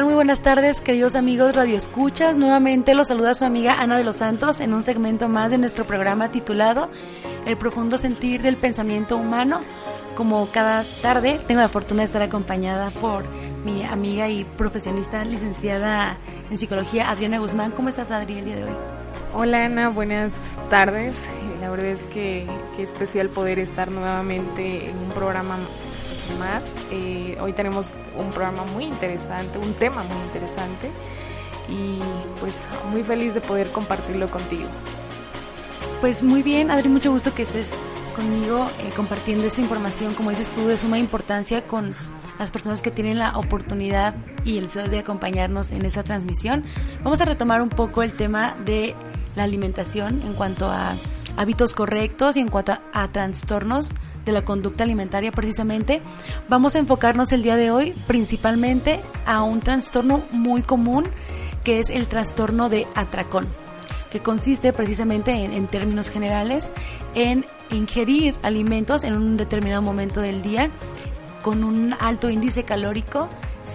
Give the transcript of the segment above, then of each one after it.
Muy buenas tardes, queridos amigos Radio Escuchas. Nuevamente los saluda su amiga Ana de los Santos en un segmento más de nuestro programa titulado El profundo sentir del pensamiento humano. Como cada tarde, tengo la fortuna de estar acompañada por mi amiga y profesionista licenciada en psicología, Adriana Guzmán. ¿Cómo estás, Adri, el día de hoy? Hola, Ana, buenas tardes. La verdad es que, que especial poder estar nuevamente en un programa más. Eh, hoy tenemos un programa muy interesante, un tema muy interesante y pues muy feliz de poder compartirlo contigo. Pues muy bien, Adri, mucho gusto que estés conmigo eh, compartiendo esta información, como dices tú, de suma importancia con las personas que tienen la oportunidad y el deseo de acompañarnos en esta transmisión. Vamos a retomar un poco el tema de la alimentación en cuanto a hábitos correctos y en cuanto a trastornos de la conducta alimentaria precisamente, vamos a enfocarnos el día de hoy principalmente a un trastorno muy común que es el trastorno de atracón que consiste precisamente en, términos generales en ingerir alimentos en un determinado momento del día con un alto índice calórico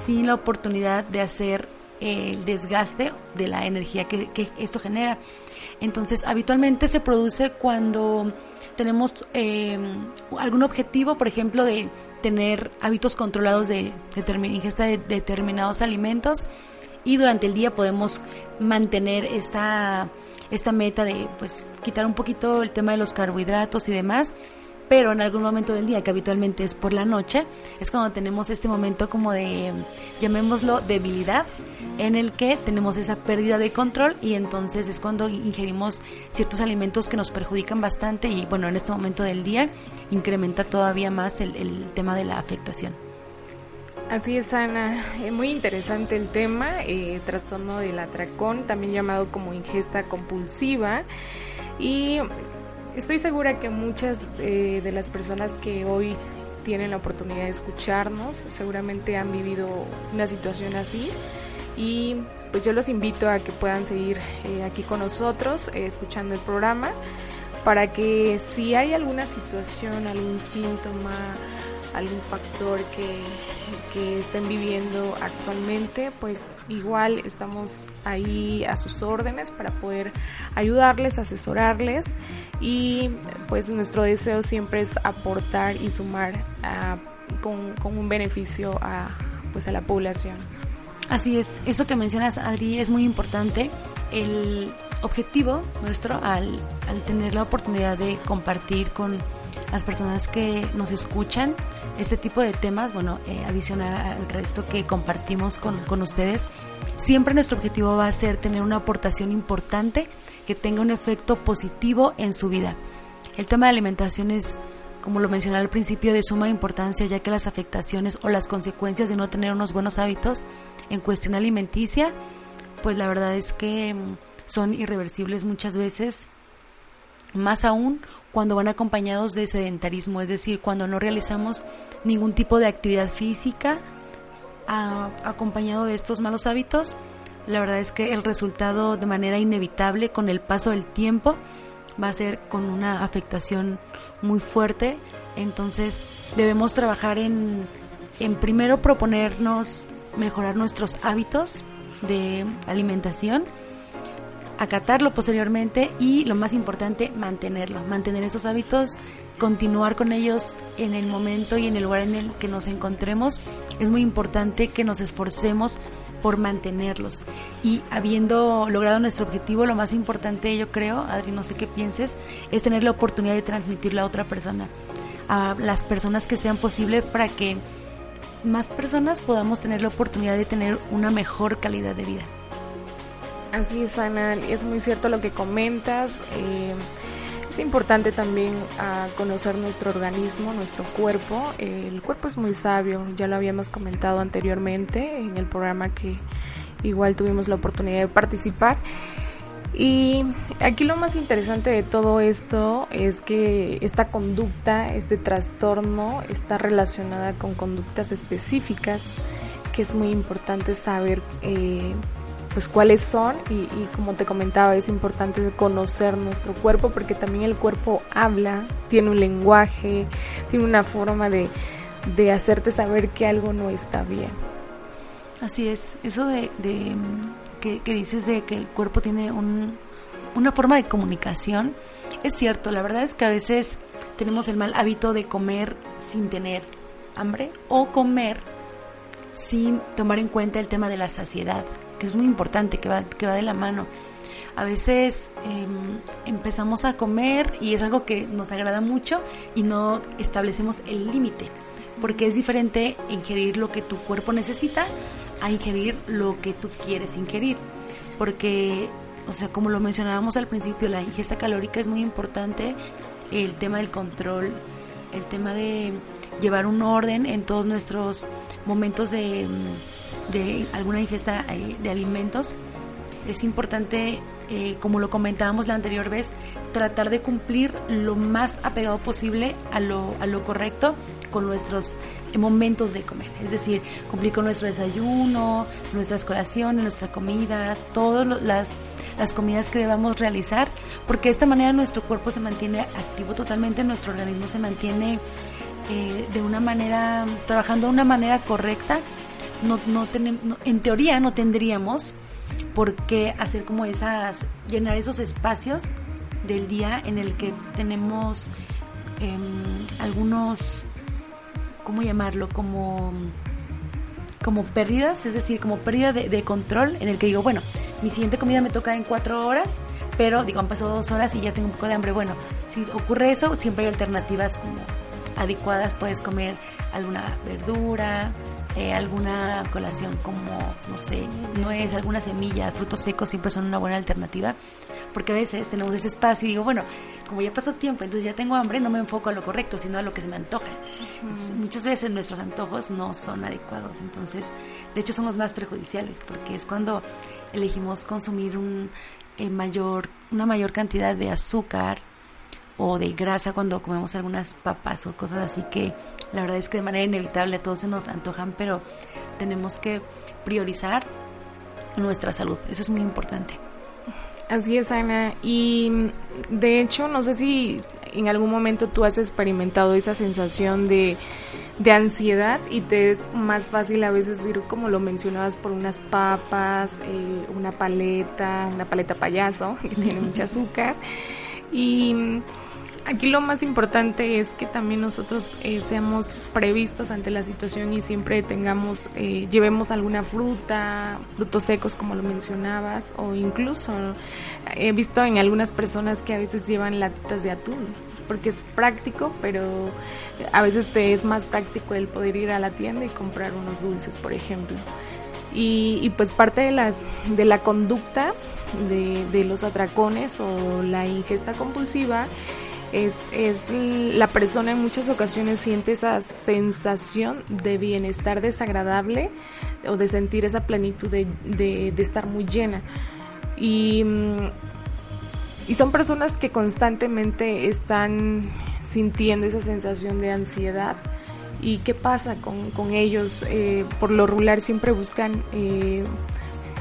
sin la oportunidad de hacer el desgaste de la energía que, que esto genera. Entonces, habitualmente se produce cuando tenemos eh, algún objetivo, por ejemplo, de tener hábitos controlados de, ingesta de determinados alimentos y durante el día podemos mantener esta, esta meta de pues quitar un poquito el tema de los carbohidratos y demás pero en algún momento del día, que habitualmente es por la noche, es cuando tenemos este momento como de, llamémoslo, debilidad, en el que tenemos esa pérdida de control y entonces es cuando ingerimos ciertos alimentos que nos perjudican bastante y bueno, en este momento del día incrementa todavía más el, tema de la afectación. Así es, Ana. Eh, muy interesante el tema, eh, trastorno del atracón, también llamado como ingesta compulsiva. Y Estoy segura que muchas eh, de las personas que hoy tienen la oportunidad de escucharnos seguramente han vivido una situación así. Y pues yo los invito a que puedan seguir eh, aquí con nosotros eh, escuchando el programa para que si hay alguna situación, algún síntoma, algún factor que, que estén viviendo actualmente, pues igual estamos ahí a sus órdenes para poder ayudarles, asesorarles y pues nuestro deseo siempre es aportar y sumar con, con, un beneficio a, pues a la población. Así es, eso que mencionas Adri es muy importante. El objetivo nuestro al, al tener la oportunidad de compartir con las personas que nos escuchan este tipo de temas, bueno, eh, adicional al resto que compartimos con, con ustedes, siempre nuestro objetivo va a ser tener una aportación importante que tenga un efecto positivo en su vida. El tema de alimentación es, como lo mencioné al principio, de suma importancia ya que las afectaciones o las consecuencias de no tener unos buenos hábitos en cuestión alimenticia, pues la verdad es que mm, son irreversibles muchas veces, más aún cuando van acompañados de sedentarismo, es decir, cuando no realizamos ningún tipo de actividad física acompañado de estos malos hábitos, la verdad es que el resultado de manera inevitable con el paso del tiempo va a ser con una afectación muy fuerte. Entonces debemos trabajar en, en primero proponernos mejorar nuestros hábitos de alimentación acatarlo posteriormente y lo más importante, mantenerlo, mantener esos hábitos, continuar con ellos en el momento y en el lugar en el que nos encontremos. Es muy importante que nos esforcemos por mantenerlos. Y habiendo logrado nuestro objetivo, lo más importante, yo creo, Adri, no sé qué pienses, es tener la oportunidad de transmitirlo a otra persona, a las personas que sean posibles para que más personas podamos tener la oportunidad de tener una mejor calidad de vida. Así es, Ana, es muy cierto lo que comentas. Eh, es importante también ah, conocer nuestro organismo, nuestro cuerpo. el cuerpo es muy sabio, ya lo habíamos comentado anteriormente en el programa que igual tuvimos la oportunidad de participar. Y aquí lo más interesante de todo esto es que esta conducta, este trastorno, está relacionada con conductas específicas, que es muy importante saber eh, pues cuáles son y, como te comentaba es importante conocer nuestro cuerpo porque también el cuerpo habla, tiene un lenguaje, tiene una forma de, hacerte saber que algo no está bien. Así es, eso de, que, dices de que el cuerpo tiene una forma de comunicación, es cierto, la verdad es que a veces tenemos el mal hábito de comer sin tener hambre o comer sin tomar en cuenta el tema de la saciedad, que es muy importante, que va, que va de la mano. A veces em, empezamos a comer y es algo que nos agrada mucho y no establecemos el límite, porque es diferente ingerir lo que tu cuerpo necesita a ingerir lo que tú quieres ingerir, porque, o sea, como lo mencionábamos al principio, la ingesta calórica es muy importante, el tema del control, el tema de llevar un orden en todos nuestros momentos de, de alguna ingesta eh, de alimentos. Es importante, eh, como lo comentábamos la anterior vez, tratar de cumplir lo más apegado posible a lo, a lo correcto con nuestros momentos de comer, es decir, cumplir con nuestro desayuno, nuestras colaciones, nuestra comida, todas las, las comidas que debamos realizar, porque de esta manera nuestro cuerpo se mantiene activo totalmente, nuestro organismo se mantiene eh, de una manera, trabajando de una manera correcta, no, no tenemos, en teoría no tendríamos por qué hacer como esas, llenar esos espacios del día en el que tenemos em, algunos ¿cómo llamarlo? Como, como pérdidas, es decir, como pérdida de, control en el que digo, bueno, mi siguiente comida me toca en cuatro horas, pero digo, han pasado dos horas y ya tengo un poco de hambre. Bueno, si ocurre eso, siempre hay alternativas como adecuadas, puedes comer alguna verdura, eh, alguna colación como, no sé, nuez, alguna semilla, frutos secos siempre son una buena alternativa porque a veces tenemos ese espacio y digo, bueno, como ya pasó tiempo, entonces ya tengo hambre, no me enfoco a lo correcto, sino a lo que se me antoja. Muchas veces nuestros antojos no son adecuados, entonces, de hecho, son los más perjudiciales, porque es cuando elegimos consumir un, eh, mayor, una mayor cantidad de azúcar o de grasa cuando comemos algunas papas o cosas así que la verdad es que de manera inevitable todos se nos antojan, pero tenemos que priorizar nuestra salud, eso es muy importante. Así es, Ana. Y de hecho, no sé si en algún momento tú has experimentado esa sensación de, ansiedad y te es más fácil a veces ir, como lo mencionabas, por unas papas, eh, una paleta, una paleta payaso que tiene mucho azúcar. Y Aquí lo más importante es que también nosotros eh, seamos previstos ante la situación y siempre tengamos, eh, llevemos alguna fruta, frutos secos como lo mencionabas, o incluso he visto en algunas personas que a veces llevan latitas de atún, porque es práctico, pero a veces te es más práctico el poder ir a la tienda y comprar unos dulces, por ejemplo. Y, y, pues parte de las de la conducta de, de, los atracones o la ingesta compulsiva es, es la persona en muchas ocasiones siente esa sensación de bienestar desagradable o de sentir esa plenitud de, de, estar muy llena. Y, y son personas que constantemente están sintiendo esa sensación de ansiedad. ¿Y qué pasa con, con ellos? Eh, por lo regular siempre buscan eh,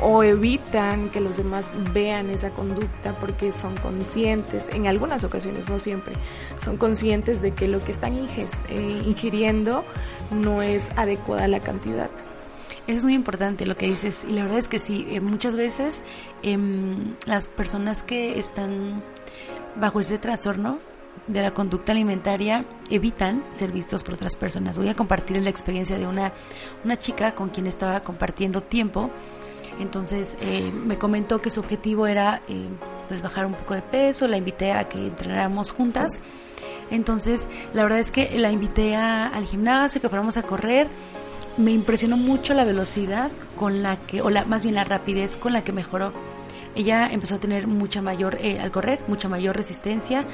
o evitan que los demás vean esa conducta porque son conscientes, en algunas ocasiones, no siempre, son conscientes de que lo que están eh, ingiriendo no es adecuada la cantidad. Es muy importante lo que dices y la verdad es que sí, eh, muchas veces em, las personas que están bajo ese trastorno de la conducta alimentaria evitan ser vistos por otras personas. Voy a compartir la experiencia de una, una chica con quien estaba compartiendo tiempo entonces eh, me comentó que su objetivo era eh, pues bajar un poco de peso, la invité a que entrenáramos juntas. Entonces la verdad es que la invité al gimnasio, que fuéramos a correr. Me impresionó mucho la velocidad con la que, o la, más bien la rapidez con la que mejoró. Ella empezó a tener mucha mayor, eh, al correr, mucha mayor resistencia,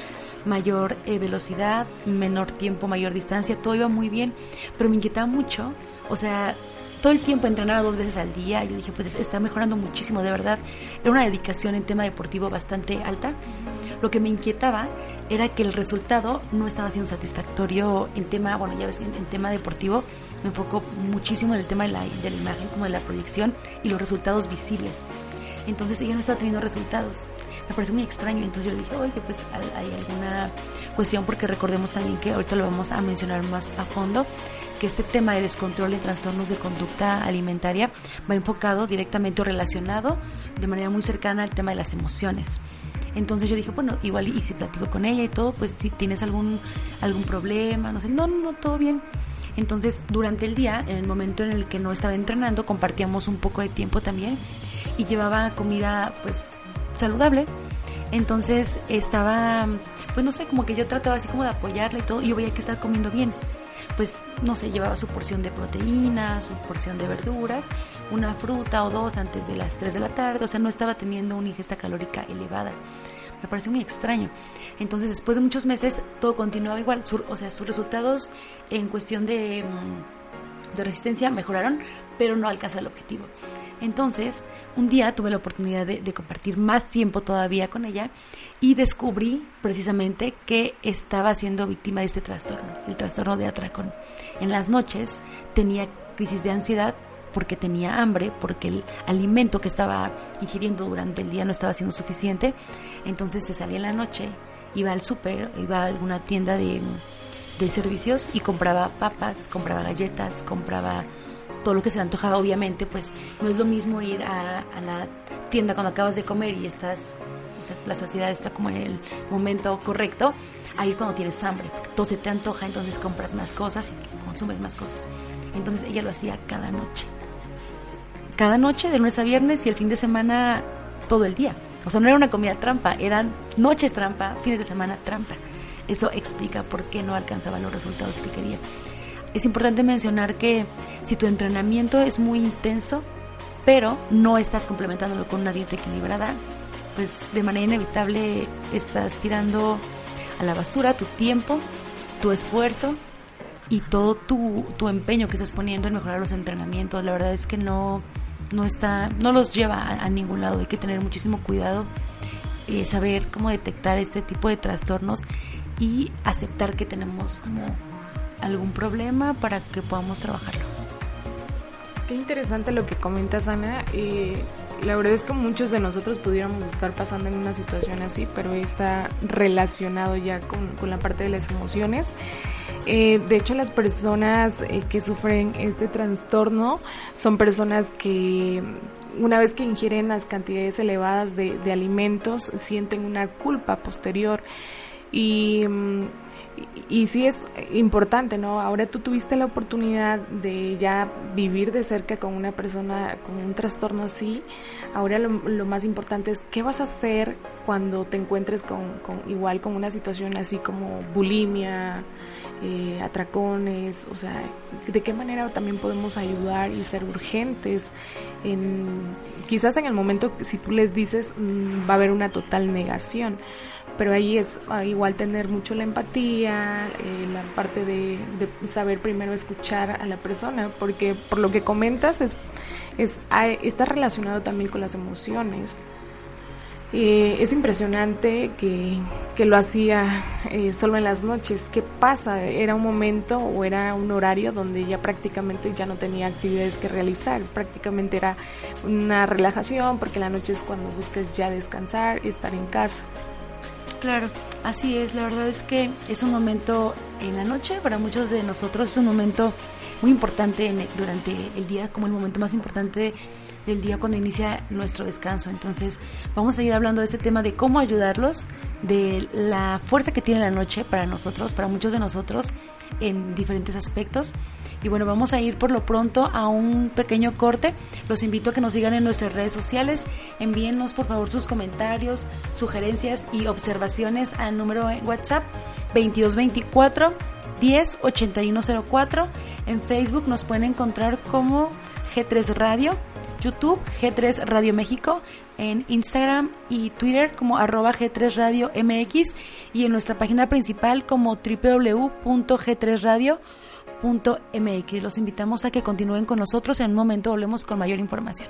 mayor velocidad, menor tiempo, mayor distancia, todo iba muy bien, pero me inquietaba mucho, o sea, todo el tiempo entrenaba dos veces al día. Yo dije, pues está mejorando muchísimo, de verdad. Era una dedicación en tema deportivo bastante alta. Lo que me inquietaba era que el resultado no estaba siendo satisfactorio en tema, bueno, ya ves, en, tema deportivo me enfoco muchísimo en el tema de la, de la imagen, como de la proyección y los resultados visibles. Entonces ella no estaba teniendo resultados. Me pareció muy extraño. Entonces yo le dije, oye, pues hay alguna cuestión, porque recordemos también que ahorita lo vamos a mencionar más a fondo, porque este tema de descontrol en trastornos de conducta alimentaria va enfocado directamente o relacionado de manera muy cercana al tema de las emociones. Entonces yo dije, bueno, igual y, si platico con ella y todo, pues si tienes algún, algún problema, no sé, no, no, todo bien. Entonces, durante el día, en el momento en el que no estaba entrenando, compartíamos un poco de tiempo también y llevaba comida pues saludable. Entonces estaba, pues no sé, como que yo trataba así como de apoyarla y todo, y yo veía que estaba comiendo bien. Pues no sé, llevaba su porción de proteínas, su porción de verduras, una fruta o dos antes de las 3 de la tarde, o sea, no estaba teniendo una ingesta calórica elevada. Me pareció muy extraño. Entonces, después de muchos meses, todo continuaba igual. o sea, sus resultados en cuestión de, mm, de resistencia mejoraron, pero no alcanza el objetivo. Entonces, un día tuve la oportunidad de, compartir más tiempo todavía con ella y descubrí precisamente que estaba siendo víctima de este trastorno, el trastorno de atracón. En las noches tenía crisis de ansiedad porque tenía hambre, porque el alimento que estaba ingiriendo durante el día no estaba siendo suficiente. Entonces se salía en la noche, iba al súper, iba a alguna tienda de, de servicios y compraba papas, compraba galletas, compraba todo lo que se le antojaba, obviamente, pues no es lo mismo ir a, a, la tienda cuando acabas de comer y estás, o sea, la saciedad está como en el momento correcto, a ir cuando tienes hambre, todo se te antoja, entonces compras más cosas y consumes más cosas. Entonces ella lo hacía cada noche cada noche, de lunes a viernes y el fin de semana todo el día. O sea, no era una comida trampa, eran noches trampa, fines de semana trampa. Eso explica por qué no alcanzaba los resultados que quería. Es importante mencionar que si tu entrenamiento es muy intenso, pero no estás complementándolo con una dieta equilibrada, pues de manera inevitable estás tirando a la basura tu tiempo, tu esfuerzo y todo tu, tu empeño que estás poniendo en mejorar los entrenamientos. La verdad es que no, no está, no los lleva a, ningún lado. Hay que tener muchísimo cuidado, eh, saber cómo detectar este tipo de trastornos y aceptar que tenemos como algún problema para que podamos trabajarlo. Qué interesante lo que comentas, Ana. Eh, la verdad es que muchos de nosotros pudiéramos estar pasando en una situación así, pero está relacionado ya con, con la parte de las emociones. Eh, de hecho, las personas eh, que sufren este trastorno son personas que una vez que ingieren las cantidades elevadas de, alimentos sienten una culpa posterior y, y, sí es importante, ¿no? Ahora tú tuviste la oportunidad de ya vivir de cerca con una persona con un trastorno así. Ahora lo, lo más importante es qué vas a hacer cuando te encuentres con, igual con una situación así como bulimia, eh, atracones, o sea, de qué manera también podemos ayudar y ser urgentes. En, quizás en el momento, si tú les dices, mm, va a haber una total negación, pero ahí es ah, igual tener mucho la empatía, eh, la parte de, saber primero escuchar a la persona, porque por lo que comentas es, es está relacionado también con las emociones. Eh, es impresionante que, que lo hacía eh, solo en las noches. ¿Qué pasa? ¿Era un momento o era un horario donde ya prácticamente ya no tenía actividades que realizar? Prácticamente era una relajación porque la noche es cuando buscas ya descansar y estar en casa. Claro, así es. La verdad es que es un momento en la noche, para muchos de nosotros es un momento muy importante durante el día, como el momento más importante del día cuando inicia nuestro descanso. Entonces vamos a ir hablando de este tema de cómo ayudarlos, de la fuerza que tiene la noche para nosotros, para muchos de nosotros en diferentes aspectos. Y bueno, vamos a ir por lo pronto a un pequeño corte. Los invito a que nos sigan en nuestras redes sociales. Envíennos por favor sus comentarios, sugerencias y observaciones al número en WhatsApp 2224 108104. En Facebook nos pueden encontrar como G3 Radio YouTube G3 Radio México, en Instagram y Twitter como arroba G3 Radio MX y en nuestra página principal como www.g3radio.mx. Los invitamos a que continúen con nosotros. En un momento volvemos con mayor información.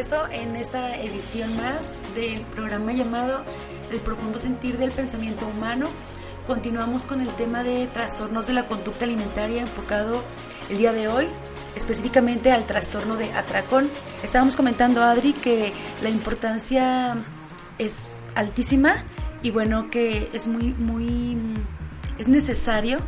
En esta edición más del programa llamado El profundo sentir del pensamiento humano. Continuamos con el tema de trastornos de la conducta alimentaria enfocado el día de hoy específicamente al trastorno de atracón. Estábamos comentando, Adri, que la importancia es altísima y bueno, que es muy, muy, es necesario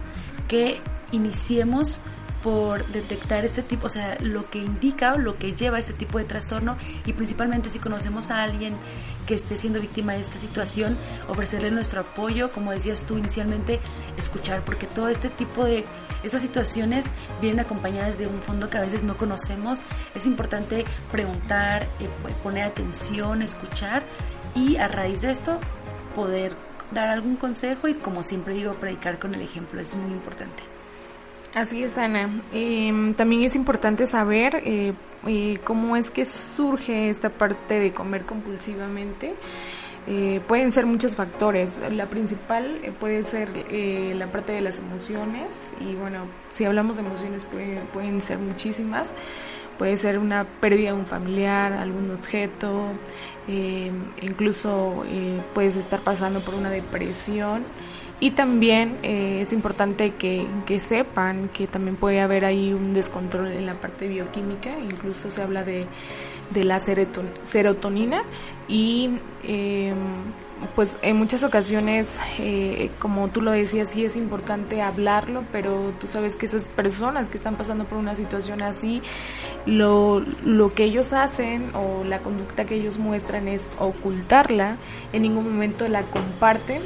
que iniciemos por detectar este tipo, o sea, lo que indica o lo que lleva a este tipo de trastorno y principalmente si conocemos a alguien que esté siendo víctima de esta situación, ofrecerle nuestro apoyo, como decías tú inicialmente, escuchar, porque todo este tipo de, estas situaciones vienen acompañadas de un fondo que a veces no conocemos, es importante preguntar, eh, poner atención, escuchar y a raíz de esto poder dar algún consejo y como siempre digo, predicar con el ejemplo, es muy importante. Así es, Ana. Em, también es importante saber eh, eh, cómo es que surge esta parte de comer compulsivamente. Eh, pueden ser muchos factores. La principal puede ser la parte de las emociones y bueno, si hablamos de emociones pueden ser muchísimas. Puede ser una pérdida de un familiar, algún objeto, incluso puedes estar pasando por una depresión y también eh, es importante que, sepan que también puede haber ahí un descontrol en la parte bioquímica, incluso se habla de, la serotonina. Y em, pues en muchas ocasiones, eh, como tú lo decías, sí es importante hablarlo, pero tú sabes que esas personas que están pasando por una situación así, lo, lo que ellos hacen o la conducta que ellos muestran es ocultarla, en ningún momento la comparten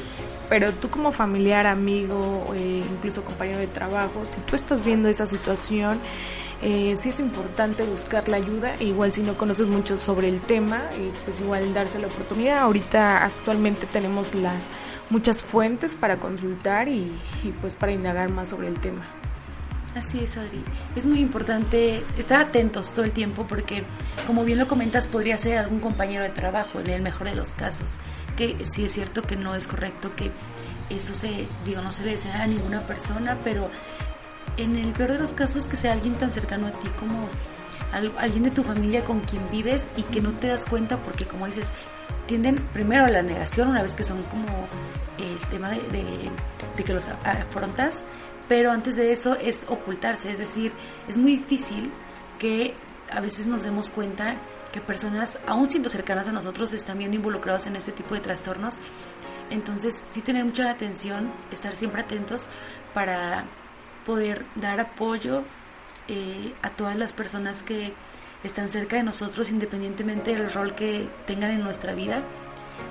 pero tú como familiar, amigo, eh, incluso compañero de trabajo, si tú estás viendo esa situación, eh, sí es importante buscar la ayuda, igual si no conoces mucho sobre el tema, eh, pues igual darse la oportunidad. Ahorita actualmente tenemos la, muchas fuentes para consultar y, y pues para indagar más sobre el tema. Así es, Adri. Es muy importante estar atentos todo el tiempo porque, como bien lo comentas, podría ser algún compañero de trabajo, en el mejor de los casos. Que sí es cierto que no es correcto que eso se, digo, no se le desea a ninguna persona, pero en el peor de los casos que sea alguien tan cercano a ti como alguien de tu familia con quien vives y que no te das cuenta porque, como dices, tienden primero a la negación una vez que son como el tema de, de que los afrontas pero antes de eso es ocultarse, es decir, es muy difícil que a veces nos demos cuenta que personas, aún siendo cercanas a nosotros, están viendo involucrados en este tipo de trastornos. Entonces, sí tener mucha atención, estar siempre atentos para poder dar apoyo eh, a todas las personas que están cerca de nosotros, independientemente del rol que tengan en nuestra vida.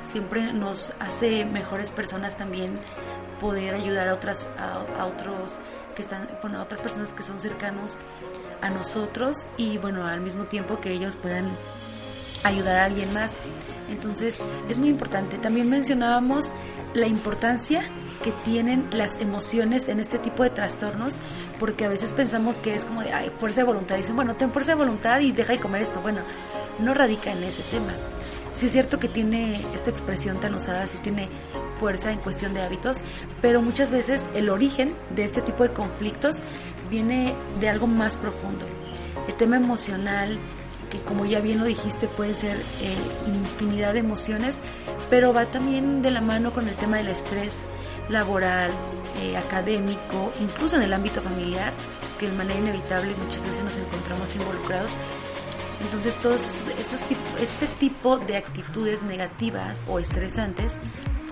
Siempre nos hace mejores personas también poder ayudar a otras a, otros que están bueno a otras personas que son cercanos a nosotros y bueno al mismo tiempo que ellos puedan ayudar a alguien más entonces es muy importante también mencionábamos la importancia que tienen las emociones en este tipo de trastornos, porque a veces pensamos que es como de Ay, fuerza de voluntad. Dicen, bueno, ten fuerza de voluntad y deja de comer esto. Bueno, no radica en ese tema. Sí es cierto que tiene esta expresión tan usada, sí tiene fuerza en cuestión de hábitos, pero muchas veces el origen de este tipo de conflictos viene de algo más profundo. El tema emocional, que como ya bien lo dijiste, puede ser eh, infinidad de emociones, pero va también de la mano con el tema del estrés laboral, eh, académico, incluso en el ámbito familiar, que de manera inevitable muchas veces nos encontramos involucrados entonces, todos esos, este tipo de actitudes negativas o estresantes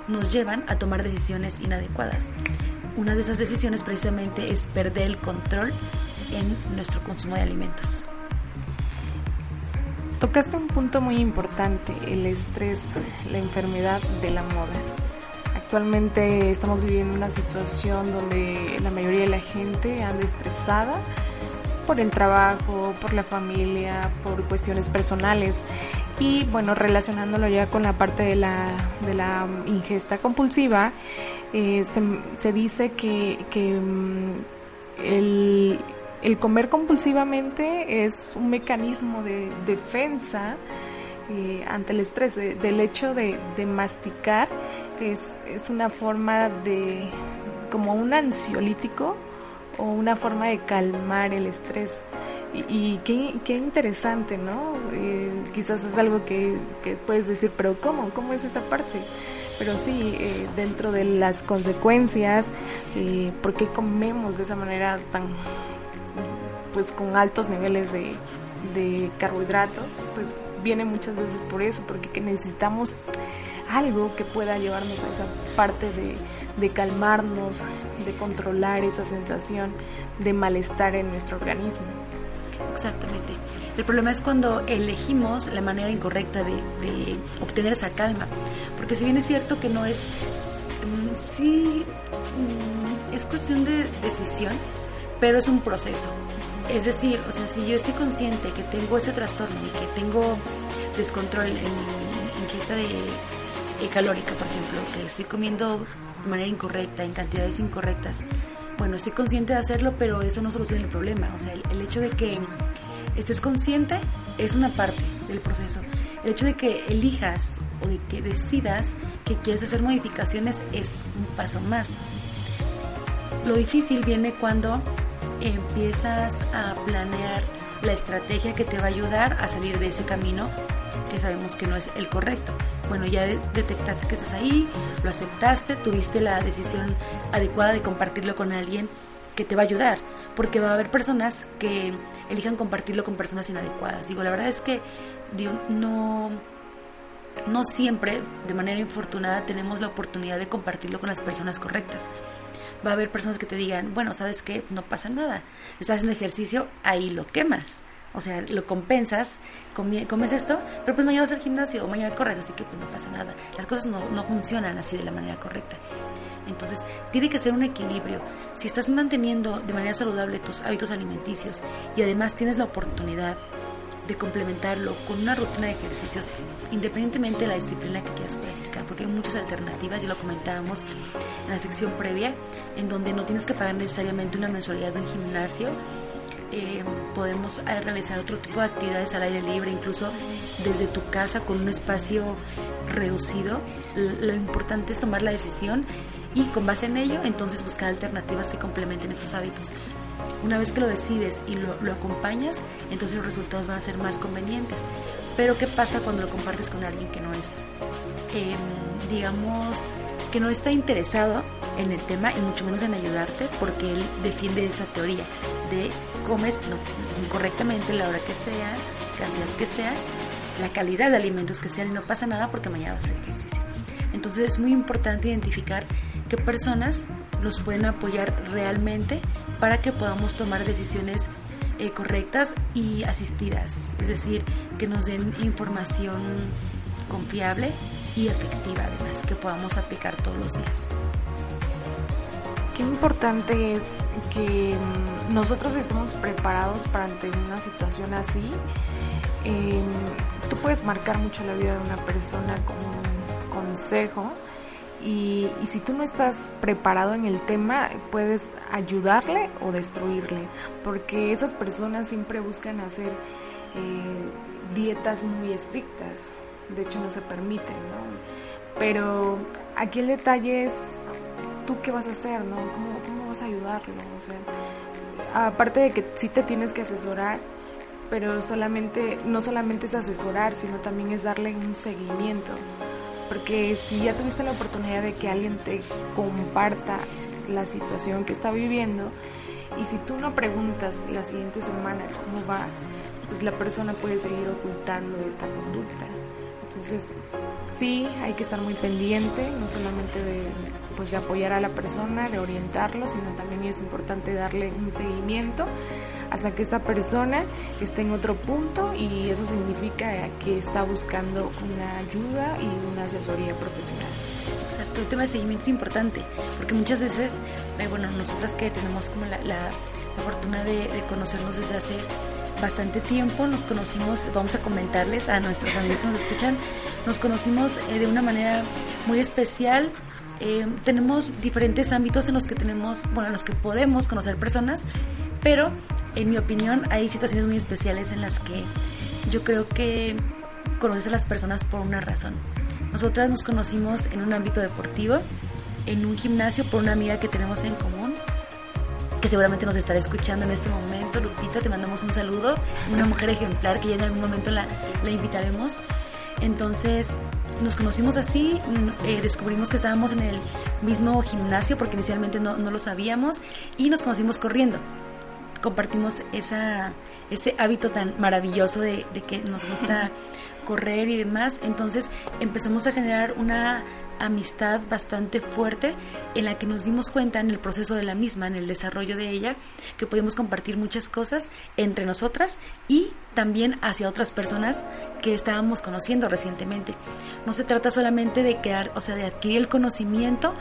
nos llevan a tomar decisiones inadecuadas. Una de esas decisiones precisamente es perder el control en nuestro consumo de alimentos. Tocaste un punto muy importante, el estrés, la enfermedad de la moda. Actualmente estamos viviendo una situación donde la mayoría de la gente anda estresada por el trabajo, por la familia, por cuestiones personales. Y bueno, relacionándolo ya con la parte de la, de la ingesta compulsiva, eh, se, dice que, mm, el, comer compulsivamente es un mecanismo de defensa eh, ante el estrés, del hecho de, de masticar, es, es una forma de, como un ansiolítico, o una forma de calmar el estrés. Y, qué, interesante, ¿no? Eh, quizás es algo que, que, puedes decir, pero ¿cómo? ¿Cómo es esa parte? Pero sí, eh, dentro de las consecuencias, eh, ¿por qué comemos de esa manera tan, pues con altos niveles de, de carbohidratos? Pues viene muchas veces por eso, porque necesitamos algo que pueda llevarnos a esa parte de, de calmarnos, de controlar esa sensación de malestar en nuestro organismo. Exactamente. El problema es cuando elegimos la manera incorrecta de, obtener esa calma. Porque si bien es cierto que no es, mm, sí, mm, es cuestión de decisión, pero es un proceso. Es decir, o sea, si yo estoy consciente que tengo ese trastorno y que tengo descontrol en mi ingesta de, calórica, por ejemplo, que estoy comiendo de manera incorrecta, en cantidades incorrectas, bueno, estoy consciente de hacerlo, pero eso no soluciona el problema. O sea, el, hecho de que estés consciente es una parte del proceso. El hecho de que elijas o de que decidas que quieres hacer modificaciones es un paso más. Lo difícil viene cuando empiezas a planear la estrategia que te va a ayudar a salir de ese camino que sabemos que no es el correcto. Bueno, ya detectaste que estás ahí, lo aceptaste, tuviste la decisión adecuada de compartirlo con alguien que te va a ayudar, porque va a haber personas que elijan compartirlo con personas inadecuadas. Digo, la verdad es que no, no siempre, de manera infortunada, tenemos la oportunidad de compartirlo con las personas correctas. Va a haber personas que te digan, bueno, ¿sabes qué? No pasa nada. Estás haciendo ejercicio, ahí lo quemas. O sea, lo compensas, comes esto, pero pues mañana vas al gimnasio o mañana corres, así que pues no pasa nada. Las cosas no, no funcionan así de la manera correcta. Entonces, tiene que ser un equilibrio. Si estás manteniendo de manera saludable tus hábitos alimenticios y además tienes la oportunidad de complementarlo con una rutina de ejercicios, independientemente de la disciplina que quieras practicar, porque hay muchas alternativas, ya lo comentábamos en la sección previa, en donde no tienes que pagar necesariamente una mensualidad de un gimnasio eh, podemos eh, realizar otro tipo de actividades al aire libre, incluso desde tu casa con un espacio reducido. Lo importante es tomar la decisión y con base en ello entonces buscar alternativas que complementen estos hábitos. Una vez que lo decides y lo, acompañas, entonces los resultados van a ser más convenientes. Pero ¿qué pasa cuando lo compartes con alguien que no es, em, digamos, que no está interesado en el tema y mucho menos en ayudarte porque él defiende esa teoría de comes no, incorrectamente la hora que sea, cantidad que sea, la calidad de alimentos que sean y no pasa nada porque mañana vas a ejercicio. Entonces es muy importante identificar qué personas nos pueden apoyar realmente para que podamos tomar decisiones eh, correctas y asistidas, es decir, que nos den información confiable y efectiva además, que podamos aplicar todos los días. Qué importante es que mm, nosotros estemos preparados para ante una situación así. Em, tú puedes marcar mucho la vida de una persona con un consejo y, si tú no estás preparado en el tema, puedes ayudarle o destruirle, porque esas personas siempre buscan hacer eh, dietas muy estrictas, de hecho no se permiten, ¿no? Pero aquí el detalle es tú qué vas a hacer, ¿no? ¿Cómo, cómo vas a ayudarlo? O sea, aparte de que sí te tienes que asesorar, pero solamente, no solamente es asesorar, sino también es darle un seguimiento. Porque si ya tuviste la oportunidad de que alguien te comparta la situación que está viviendo, y si tú no preguntas la siguiente semana cómo va, pues la persona puede seguir ocultando esta conducta. Entonces, sí, hay que estar muy pendiente, no solamente de, pues, de apoyar a la persona, de orientarlo, sino también es importante darle un seguimiento hasta que esta persona esté en otro punto y eso significa que está buscando una ayuda y una asesoría profesional. Exacto, el tema de seguimiento es importante porque muchas veces, eh, bueno, nosotras que tenemos como la, la, fortuna de, de conocernos desde hace bastante tiempo, nos conocimos, vamos a comentarles a nuestros amigos que nos escuchan, nos conocimos eh, de una manera muy especial. Eh, tenemos diferentes ámbitos en los que tenemos, bueno, en los que podemos conocer personas, pero en mi opinión hay situaciones muy especiales en las que yo creo que conoces a las personas por una razón. Nosotras nos conocimos en un ámbito deportivo, en un gimnasio por una amiga que tenemos en común que seguramente nos estará escuchando en este momento. Lupita, te mandamos un saludo. Una mujer ejemplar que ya en algún momento la, la invitaremos. Entonces, nos conocimos así, eh, descubrimos que estábamos en el mismo gimnasio porque inicialmente no, no lo sabíamos y nos conocimos corriendo. Compartimos esa, ese hábito tan maravilloso de, de que nos gusta correr y demás. Entonces empezamos a generar una amistad bastante fuerte en la que nos dimos cuenta en el proceso de la misma, en el desarrollo de ella, que podemos compartir muchas cosas entre nosotras y también hacia otras personas que estábamos conociendo recientemente. No se trata solamente de quedar, o sea, de adquirir el conocimiento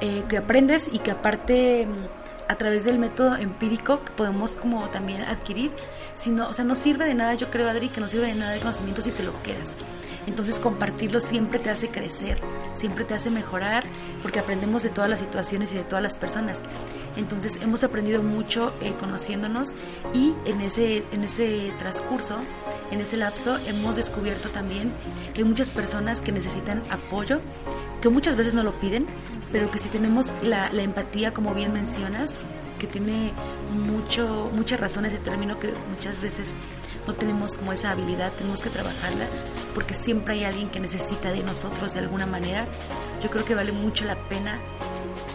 eh, que aprendes y que aparte mm, a través del método empírico podemos como también adquirir, sino, o sea, no sirve de nada, yo creo, Adri, que no sirve de nada el conocimiento si te lo quedas. Entonces compartirlo siempre te hace crecer, siempre te hace mejorar, porque aprendemos de todas las situaciones y de todas las personas. Entonces hemos aprendido mucho eh, conociéndonos y en ese, en ese transcurso, en ese lapso, hemos descubierto también que hay muchas personas que necesitan apoyo, que muchas veces no lo piden, pero que si tenemos la, la empatía, como bien mencionas, que tiene mucho, mucha razón ese término que muchas veces no tenemos como esa habilidad, tenemos que trabajarla porque siempre hay alguien que necesita de nosotros de alguna manera. Yo creo que vale mucho la pena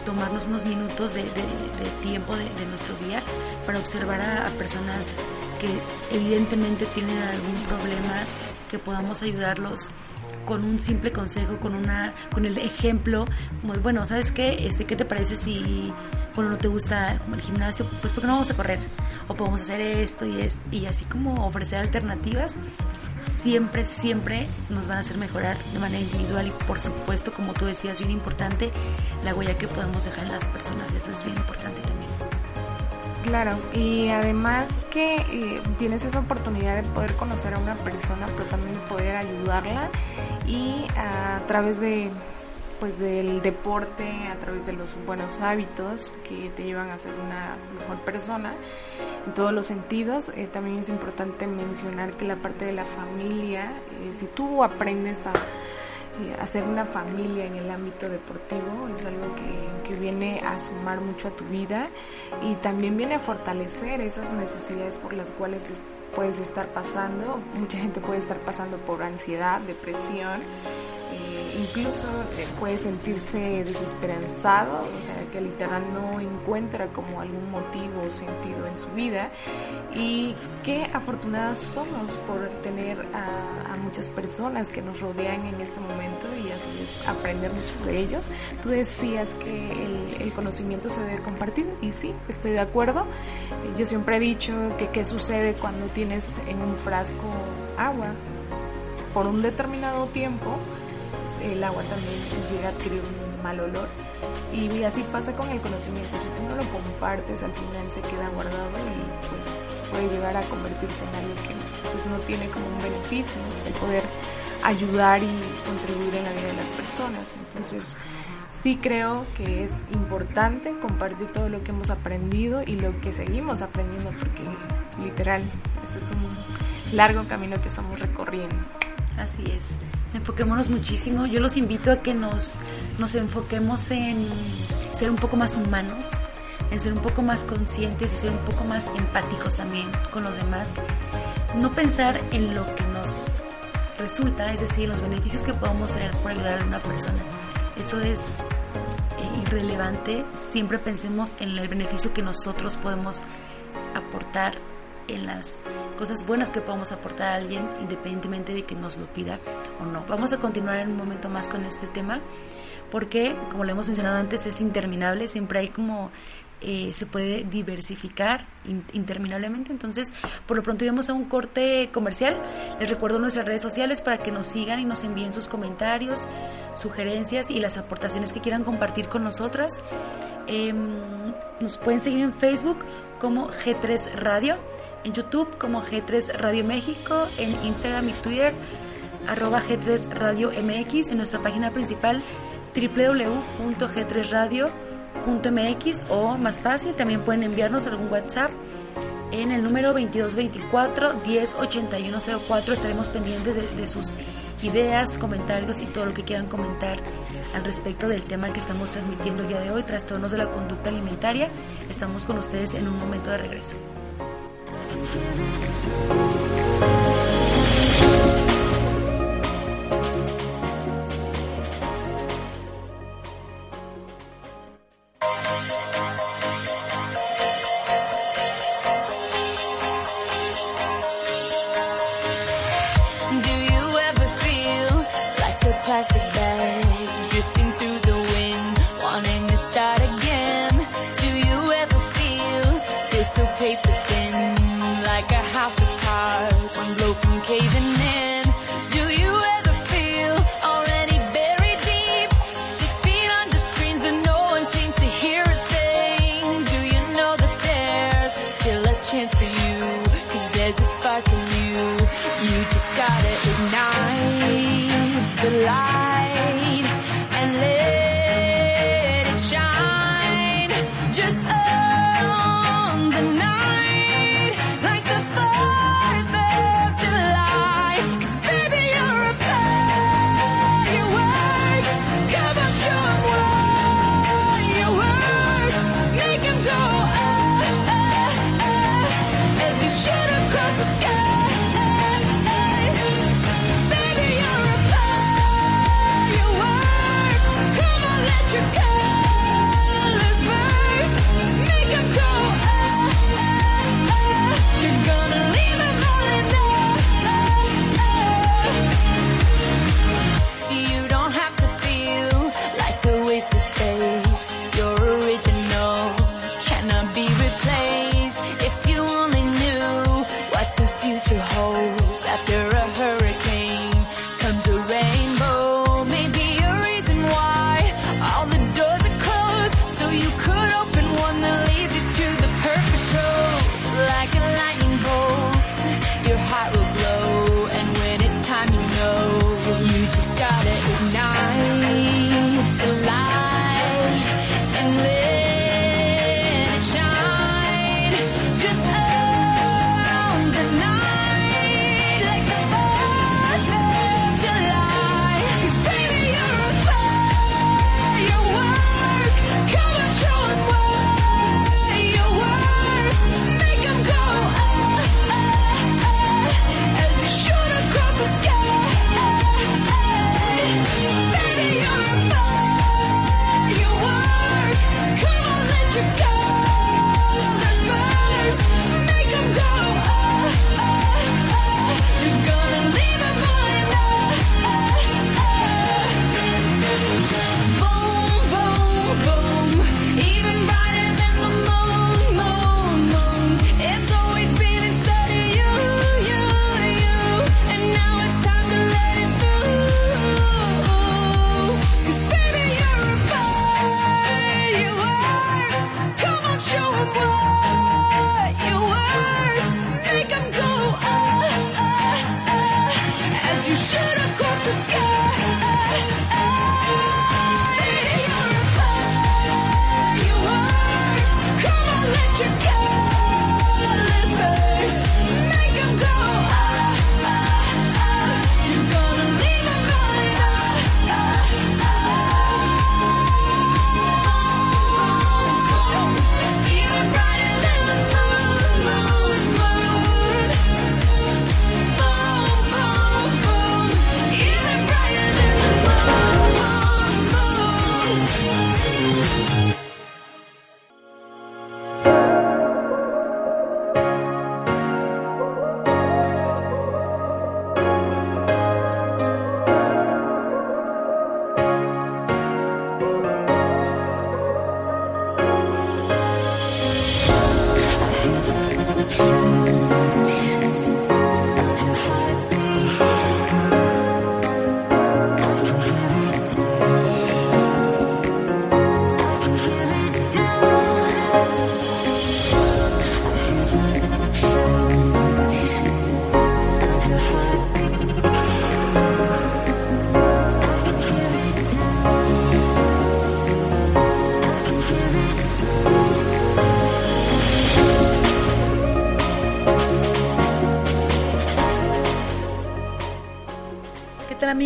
tomarnos unos minutos de, tiempo de, nuestro día para observar a, personas que evidentemente tienen algún problema, que podamos ayudarlos con un simple consejo, con una, con el ejemplo, muy bueno, ¿sabes qué? Este, ¿qué te parece si bueno, no te gusta como el gimnasio, pues porque no vamos a correr, o podemos hacer esto y, es, y así como ofrecer alternativas, siempre, siempre nos van a hacer mejorar de manera individual y por supuesto, como tú decías, bien importante, la huella que podemos dejar en las personas, eso es bien importante también. Claro, y además que eh, tienes esa oportunidad de poder conocer a una persona, pero también poder ayudarla y a través de pues del deporte, a través de los buenos hábitos que te llevan a ser una mejor persona en todos los sentidos. Eh, también es importante mencionar que la parte de la familia, eh, si tú aprendes a eh, hacer una familia en el ámbito deportivo es algo que, que, viene a sumar mucho a tu vida y también viene a fortalecer esas necesidades por las cuales puedes estar pasando. Mucha gente puede estar pasando por ansiedad, depresión incluso eh, puede sentirse desesperanzado, o sea, que literal no encuentra como algún motivo o sentido en su vida. Y qué afortunadas somos por tener a, muchas personas que nos rodean en este momento y a su aprender mucho de ellos. Tú decías que el conocimiento se debe compartir y sí, estoy de acuerdo. Yo siempre he dicho que qué sucede cuando tienes en un frasco agua por un determinado tiempo el agua también llega a adquirir un mal olor. Y así pasa con el conocimiento. Si tú no lo compartes, al final se queda guardado y pues puede llegar a convertirse en algo que pues, no tiene como un beneficio, el poder ayudar y contribuir en la vida de las personas. Entonces, sí creo que es importante compartir todo lo que hemos aprendido y lo que seguimos aprendiendo, porque literal, este es un largo camino que estamos recorriendo. Así es enfoquémonos muchísimo. Yo los invito a que nos, nos enfoquemos en ser un poco más humanos, en ser un poco más conscientes y ser un poco más empáticos también con los demás. No pensar en lo que nos resulta, es decir, los beneficios que podemos tener por ayudar a una persona. Eso es eh, irrelevante. Siempre pensemos en el beneficio que nosotros podemos aportar en las cosas buenas que podamos aportar a alguien independientemente de que nos lo pida o no. Vamos a continuar en un momento más con este tema porque, como lo hemos mencionado antes, es interminable, siempre hay como eh, se puede diversificar interminablemente. Entonces, por lo pronto iremos a un corte comercial. Les recuerdo nuestras redes sociales para que nos sigan y nos envíen sus comentarios, sugerencias y las aportaciones que quieran compartir con nosotras. Em, nos pueden seguir en Facebook como G3 Radio en YouTube como G3 Radio México, en Instagram y Twitter arroba G3 Radio MX, en nuestra página principal www.g3radio.mx o más fácil, también pueden enviarnos algún WhatsApp en el número 2224-108104. Estaremos pendientes de, sus ideas, comentarios y todo lo que quieran comentar al respecto del tema que estamos transmitiendo el día de hoy, trastornos de la conducta alimentaria. Estamos con ustedes en un momento de regreso. Tal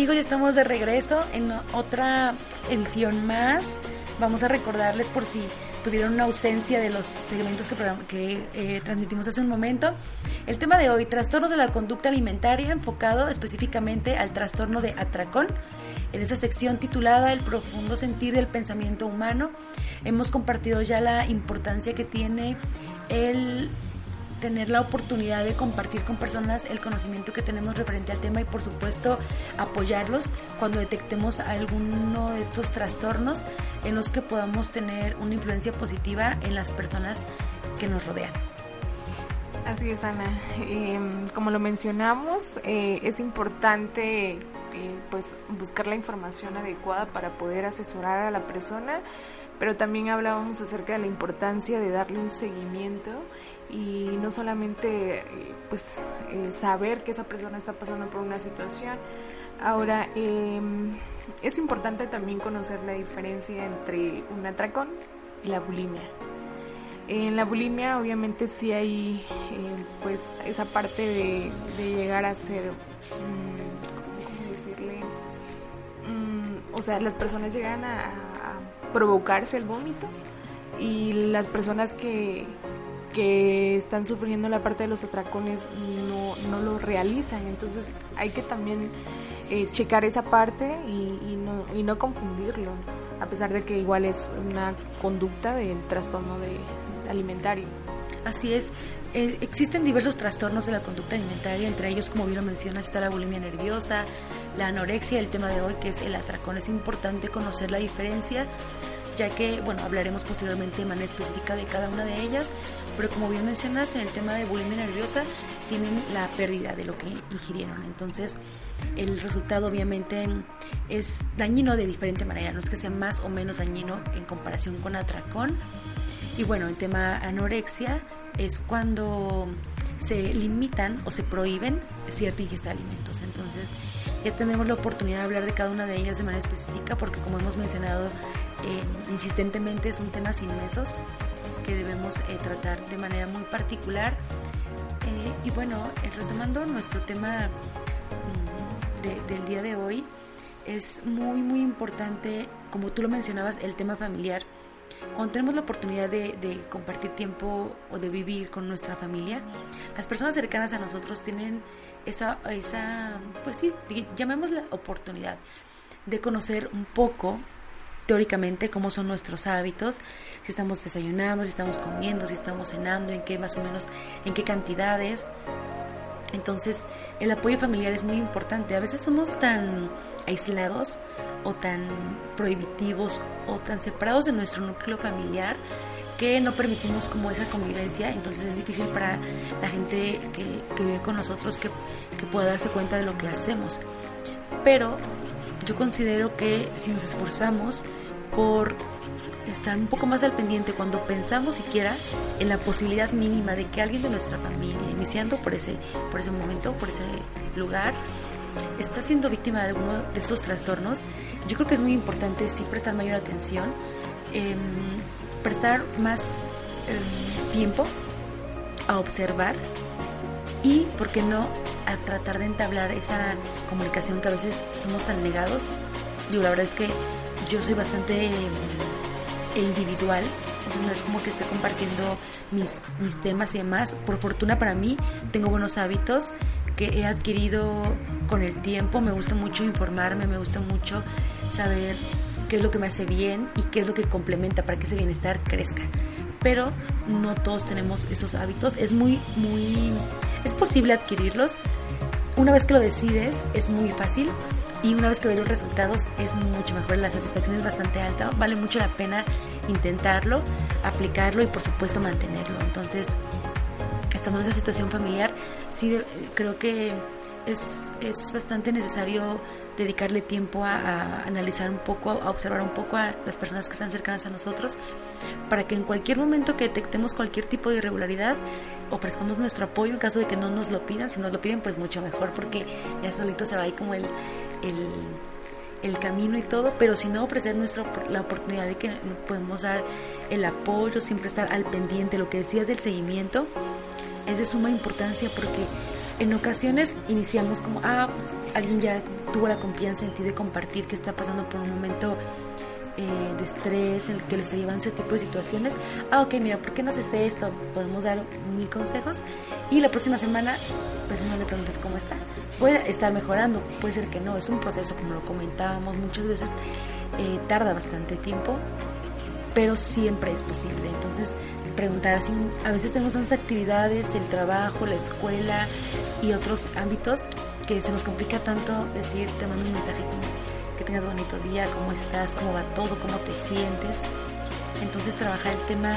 amigos? Ya estamos de regreso en otra edición más. Vamos a recordarles por si tuvieron una ausencia de los segmentos que, eh, transmitimos hace un momento. El tema de hoy, trastornos de la conducta alimentaria, enfocado específicamente al trastorno de atracón. En esa sección titulada El profundo sentir del pensamiento humano, hemos compartido ya la importancia que tiene el tener la oportunidad de compartir con personas el conocimiento que tenemos referente al tema y por supuesto apoyarlos cuando detectemos alguno de estos trastornos en los que podamos tener una influencia positiva en las personas que nos rodean. Así es, Ana. Em, como lo mencionamos, eh, es importante eh, pues buscar la información adecuada para poder asesorar a la persona, pero también hablábamos acerca de la importancia de darle un seguimiento y no solamente eh, pues eh, saber que esa persona está pasando por una situación. Ahora, em, es importante también conocer la diferencia entre un atracón y la bulimia. En la bulimia obviamente sí hay eh, pues esa parte de, llegar a ser, mm, ¿cómo decirle? Mm, o sea, las personas llegan a, a provocarse el vómito y las personas que, que están sufriendo la parte de los atracones no, no lo realizan. Entonces hay que también eh, checar esa parte y, no, y no confundirlo, a pesar de que igual es una conducta del trastorno de, alimentario. Así es. Eh, existen diversos trastornos de la conducta alimentaria, entre ellos, como bien lo mencionas, está la bulimia nerviosa, la anorexia, el tema de hoy que es el atracón. Es importante conocer la diferencia ya que, bueno, hablaremos posteriormente de manera específica de cada una de ellas, pero como bien mencionas, en el tema de bulimia nerviosa tienen la pérdida de lo que ingirieron, entonces el resultado obviamente es dañino de diferente manera, no es que sea más o menos dañino en comparación con atracón. Y bueno, el tema anorexia es cuando se limitan o se prohíben cierta ingesta de alimentos. Entonces, ya tenemos la oportunidad de hablar de cada una de ellas de manera específica porque como hemos mencionado eh, insistentemente son temas inmensos que debemos eh, tratar de manera muy particular. Eh, y bueno, retomando nuestro tema mm, del día de hoy, es muy, muy importante, como tú lo mencionabas, el tema familiar. Cuando tenemos la oportunidad de, de, compartir tiempo o de vivir con nuestra familia, las personas cercanas a nosotros tienen esa, esa pues sí, llamémosla oportunidad de conocer un poco teóricamente cómo son nuestros hábitos, si estamos desayunando, si estamos comiendo, si estamos cenando, en qué más o menos, en qué cantidades. Entonces, el apoyo familiar es muy importante. A veces somos tan aislados o tan prohibitivos o tan separados de nuestro núcleo familiar que no permitimos como esa convivencia, entonces es difícil para la gente que, que vive con nosotros que, que pueda darse cuenta de lo que hacemos. Pero yo considero que si nos esforzamos por estar un poco más al pendiente cuando pensamos siquiera en la posibilidad mínima de que alguien de nuestra familia, iniciando por ese, por ese momento, por ese lugar, está siendo víctima de alguno de esos trastornos, yo creo que es muy importante sí prestar mayor atención, em, prestar más em, tiempo a observar y, ¿por qué no?, a tratar de entablar esa comunicación que a veces somos tan negados. Yo la verdad es que yo soy bastante eh, individual, no es como que esté compartiendo mis, mis temas y demás. Por fortuna para mí tengo buenos hábitos que he adquirido con el tiempo. Me gusta mucho informarme, me gusta mucho saber qué es lo que me hace bien y qué es lo que complementa para que ese bienestar crezca. Pero no todos tenemos esos hábitos. Es muy, muy, es posible adquirirlos, una vez que lo decides es muy fácil y una vez que ves los resultados es mucho mejor, la satisfacción es bastante alta, vale mucho la pena intentarlo, aplicarlo y por supuesto mantenerlo. Entonces, estando en esa situación familiar, sí creo que es, es bastante necesario dedicarle tiempo a, analizar un poco, a observar un poco a las personas que están cercanas a nosotros, para que en cualquier momento que detectemos cualquier tipo de irregularidad, ofrezcamos nuestro apoyo en caso de que no nos lo pidan. Si nos lo piden, pues mucho mejor, porque ya solito se va ahí como el, el, camino y todo, pero si no, ofrecer nuestra, la oportunidad de que podemos dar el apoyo, siempre estar al pendiente. Lo que decías del seguimiento es de suma importancia porque en ocasiones iniciamos como, ah, pues alguien ya tuvo la confianza en ti de compartir que está pasando por un momento eh, de estrés, en el que le está llevando ese tipo de situaciones. Ah, ok, mira, ¿por qué no haces esto? Podemos dar mil consejos. Y la próxima semana, pues no le preguntas cómo está. Puede estar mejorando, puede ser que no. Es un proceso, como lo comentábamos, muchas veces eh, tarda bastante tiempo, pero siempre es posible. Entonces, preguntar así, a veces tenemos unas actividades, el trabajo, la escuela y otros ámbitos que se nos complica tanto decir, te mando un mensaje que tengas bonito día, cómo estás, cómo va todo, cómo te sientes. Entonces trabajar el tema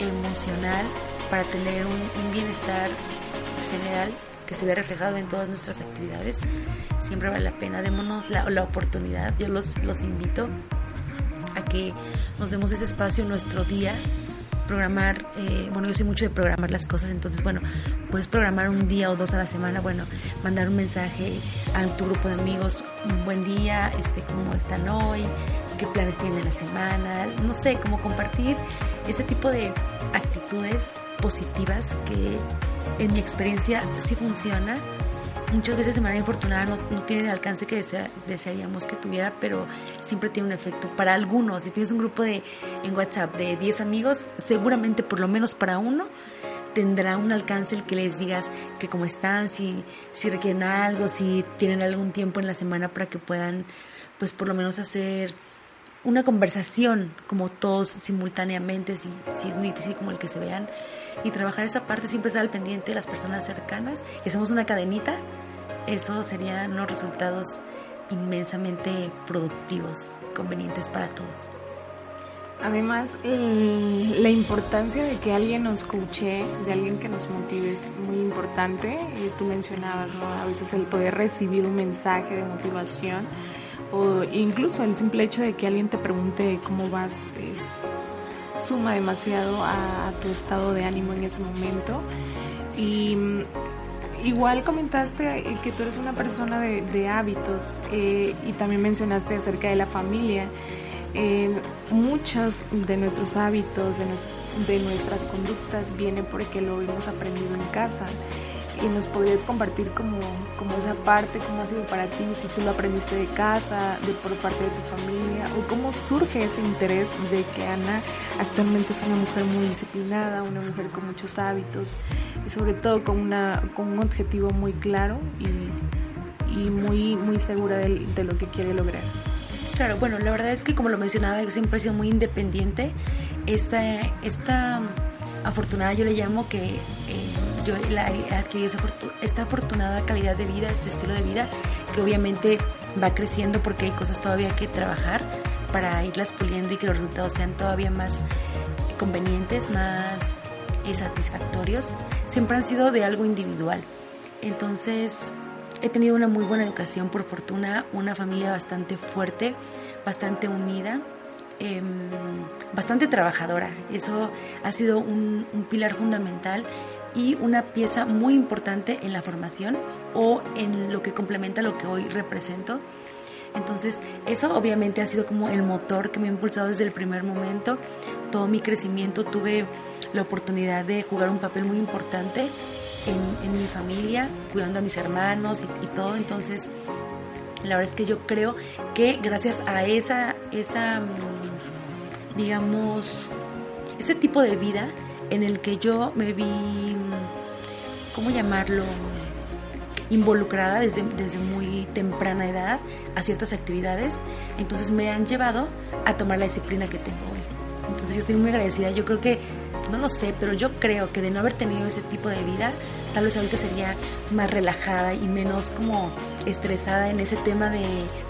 emocional para tener un, bienestar general que se ve reflejado en todas nuestras actividades. Siempre vale la pena, démonos la, la oportunidad. Yo los, los invito a que nos demos ese espacio en nuestro día programar, eh, bueno, yo soy mucho de programar las cosas, entonces, bueno, puedes programar un día o dos a la semana, bueno, mandar un mensaje a tu grupo de amigos, un buen día, este, cómo están hoy, qué planes tienen la semana, no sé, cómo compartir ese tipo de actitudes positivas que en mi experiencia sí funciona muchas veces de manera infortunada no, no tiene el alcance que desearíamos que tuviera, pero siempre tiene un efecto. Para algunos, si tienes un grupo de, en WhatsApp de 10 amigos, seguramente por lo menos para uno tendrá un alcance el que les digas que cómo están, si, si requieren algo, si tienen algún tiempo en la semana para que puedan, pues por lo menos hacer una conversación como todos simultáneamente, si, si es muy difícil como el que se vean, y trabajar esa parte, siempre estar al pendiente de las personas cercanas, que hacemos una cadenita, eso serían unos resultados inmensamente productivos, convenientes para todos. Además, la importancia de que alguien nos escuche, de alguien que nos motive es muy importante. tú mencionabas, ¿no? A veces el poder recibir un mensaje de motivación o incluso el simple hecho de que alguien te pregunte cómo vas es suma demasiado a, tu estado de ánimo en ese momento. Y mm, igual comentaste que tú eres una persona de, hábitos eh, y también mencionaste acerca de la familia. Eh, muchos de nuestros hábitos, de, de nuestras conductas vienen porque lo hemos aprendido en casa y nos podrías compartir como, como esa parte, cómo ha sido para ti, si tú lo aprendiste de casa, de por parte de tu familia, o cómo surge ese interés de que Ana actualmente es una mujer muy disciplinada, una mujer con muchos hábitos y sobre todo con, una, con un objetivo muy claro y, y muy, muy segura de, de lo que quiere lograr. Claro, bueno, la verdad es que como lo mencionaba, yo siempre he sido muy independiente. Esta, esta afortunada yo le llamo que eh, yo he adquirido esta afortunada calidad de vida, este estilo de vida, que obviamente va creciendo porque hay cosas todavía que trabajar para irlas puliendo y que los resultados sean todavía más convenientes, más satisfactorios. Siempre han sido de algo individual. Entonces, he tenido una muy buena educación, por fortuna, una familia bastante fuerte, bastante unida Em, bastante trabajadora. Eso ha sido un, pilar fundamental y una pieza muy importante en la formación o en lo que complementa lo que hoy represento. Entonces, eso obviamente ha sido como el motor que me ha impulsado desde el primer momento. Todo mi crecimiento tuve la oportunidad de jugar un papel muy importante en, mi familia, cuidando a mis hermanos y, y, todo. Entonces, la verdad es que yo creo que gracias a esa, esa digamos, ese tipo de vida en el que yo me vi, ¿cómo llamarlo? involucrada desde, desde muy temprana edad a ciertas actividades, entonces me han llevado a tomar la disciplina que tengo hoy. Entonces yo estoy muy agradecida, yo creo que, no lo sé, pero yo creo que de no haber tenido ese tipo de vida, tal vez ahorita sería más relajada y menos como estresada en ese tema de,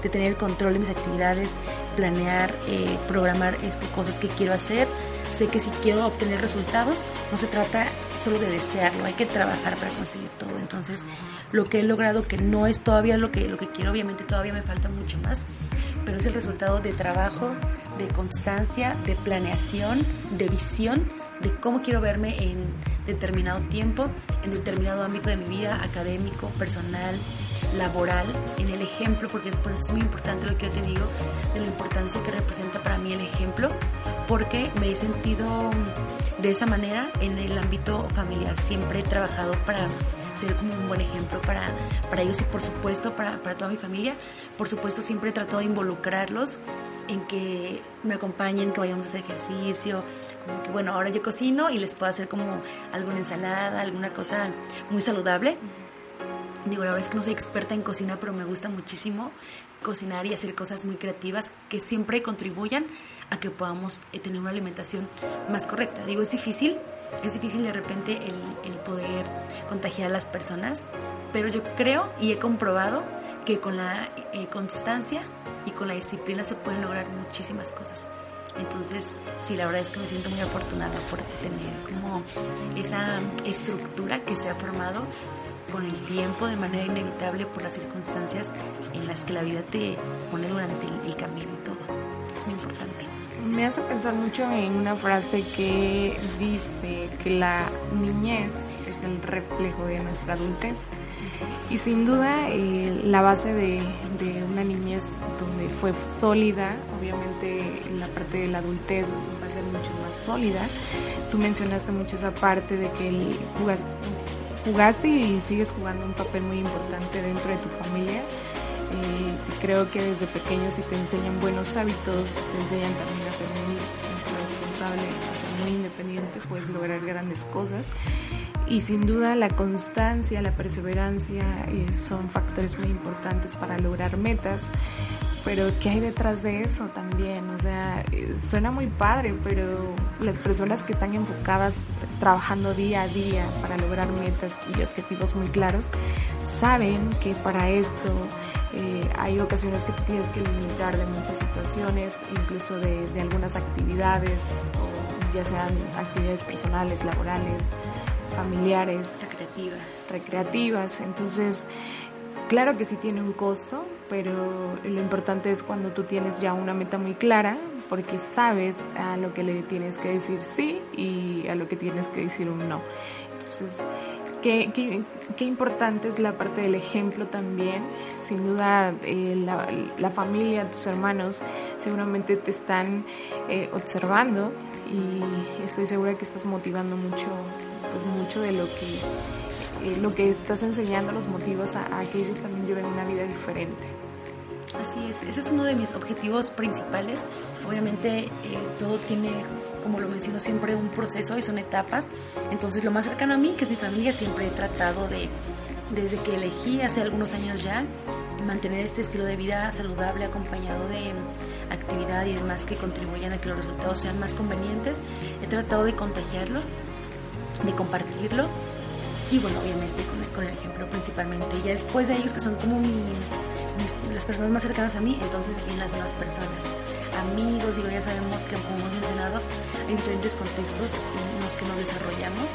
tener el control de mis actividades, planear, eh, programar este, cosas que quiero hacer. Sé que si quiero obtener resultados, no se trata solo de desearlo, hay que trabajar para conseguir todo. Entonces, lo que he logrado, que no es todavía lo que, lo que quiero, obviamente todavía me falta mucho más, pero es el resultado de trabajo, de constancia, de planeación, de visión de cómo quiero verme en determinado tiempo, en determinado ámbito de mi vida, académico, personal, laboral, en el ejemplo, porque es, por eso es muy importante lo que yo te digo, de la importancia que representa para mí el ejemplo, porque me he sentido de esa manera en el ámbito familiar. Siempre he trabajado para ser como un buen ejemplo para, para ellos y por supuesto para, para toda mi familia. Por supuesto siempre he tratado de involucrarlos en que me acompañen, que vayamos a hacer ejercicio, como que bueno, ahora yo cocino y les puedo hacer como alguna ensalada, alguna cosa muy saludable. Digo, la verdad es que no soy experta en cocina, pero me gusta muchísimo cocinar y hacer cosas muy creativas que siempre contribuyan a que podamos eh, tener una alimentación más correcta. Digo, es difícil, es difícil de repente el, poder contagiar a las personas, pero yo creo y he comprobado que con la eh, constancia y con la disciplina se pueden lograr muchísimas cosas. Entonces, sí, la verdad es que me siento muy afortunada por tener como esa estructura que se ha formado con el tiempo de manera inevitable por las circunstancias en las que la vida te pone durante el, camino y todo. Es muy importante. Me hace pensar mucho en una frase que dice que la niñez es el reflejo de nuestra adultez. Y sin duda eh, la base de, de, una niñez donde fue sólida, obviamente la parte de la adultez va a ser mucho más sólida. Tú mencionaste mucho esa parte de que jugaste, jugaste y sigues jugando un papel muy importante dentro de tu familia. Eh, sí creo que desde pequeño si te enseñan buenos hábitos, te enseñan también a ser muy responsable, a ser muy independiente, puedes lograr grandes cosas. Y sin duda la constancia, la perseverancia eh, son factores muy importantes para lograr metas. Pero ¿qué hay detrás de eso también? O sea, suena muy padre, pero las personas que están enfocadas trabajando día a día para lograr metas y objetivos muy claros, saben que para esto eh, hay ocasiones que te tienes que limitar de muchas situaciones, incluso de, de algunas actividades, o ya sean actividades personales, laborales, familiares, recreativas. recreativas. Entonces, claro que sí tiene un costo, pero lo importante es cuando tú tienes ya una meta muy clara, porque sabes a lo que le tienes que decir sí y a lo que tienes que decir no. Entonces, qué, importante es la parte del ejemplo también. Sin duda, eh, la, familia, tus hermanos, seguramente te están eh, observando y estoy segura que estás motivando mucho, pues mucho de lo que, eh, lo que estás enseñando, los motivos a que ellos también lleven una vida diferente. Así es, ese es uno de mis objetivos principales. Obviamente eh, todo tiene, como lo menciono siempre, un proceso y son etapas. Entonces lo más cercano a mí, que es mi familia, siempre he tratado de, desde que elegí hace algunos años ya, mantener este estilo de vida saludable acompañado de actividad y demás que contribuyan a que los resultados sean más convenientes. He tratado de contagiarlo, de compartirlo y bueno, obviamente con el, con el ejemplo principalmente. Y ya después de ellos que son como mi las personas más cercanas a mí, entonces vienen las demás personas. Amigos, digo, ya sabemos que como hemos mencionado, hay diferentes contextos en los que nos desarrollamos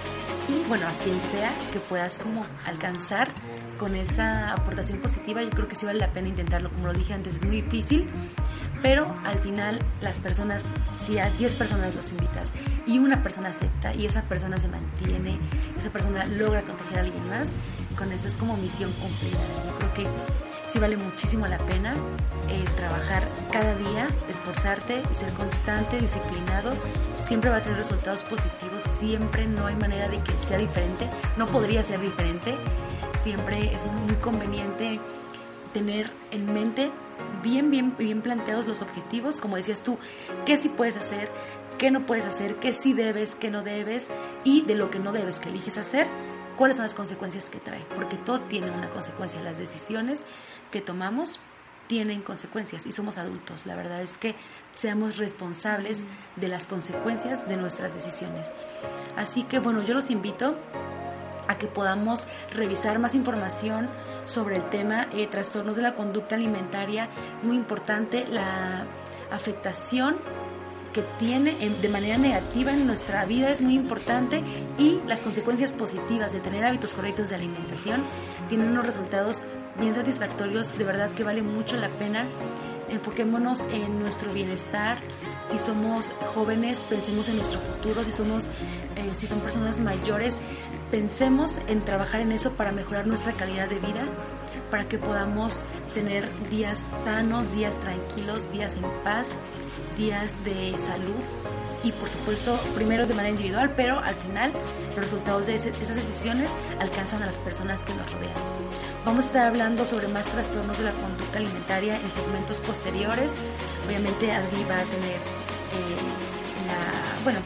y bueno, a quien sea que puedas como alcanzar con esa aportación positiva, yo creo que sí vale la pena intentarlo, como lo dije antes, es muy difícil, pero al final las personas, si a 10 personas los invitas y una persona acepta y esa persona se mantiene, esa persona logra contagiar a alguien más, con eso es como misión cumplida. Yo creo que sí vale muchísimo la pena eh, trabajar cada día, esforzarte y ser constante, disciplinado. Siempre va a tener resultados positivos, siempre no hay manera de que sea diferente, no podría ser diferente. Siempre es muy conveniente tener en mente bien, bien, bien planteados los objetivos, como decías tú, qué sí puedes hacer, qué no puedes hacer, qué sí debes, qué no debes y de lo que no debes, que eliges hacer, cuáles son las consecuencias que trae, porque todo tiene una consecuencia, las decisiones que tomamos tienen consecuencias y somos adultos. La verdad es que seamos responsables de las consecuencias de nuestras decisiones. Así que bueno, yo los invito a que podamos revisar más información sobre el tema eh, trastornos de la conducta alimentaria. Es muy importante la afectación que tiene de manera negativa en nuestra vida es muy importante y las consecuencias positivas de tener hábitos correctos de alimentación tienen unos resultados bien satisfactorios, de verdad que vale mucho la pena. Enfoquémonos en nuestro bienestar. Si somos jóvenes, pensemos en nuestro futuro. Si somos, eh, si son personas mayores, pensemos en trabajar en eso para mejorar nuestra calidad de vida, para que podamos tener días sanos, días tranquilos, días en paz, días de salud y por supuesto primero de manera individual, pero al final los resultados de esas decisiones alcanzan a las personas que nos rodean. Vamos a estar hablando sobre más trastornos de la conducta alimentaria en segmentos posteriores. Obviamente Adri va a tener eh, la, bueno,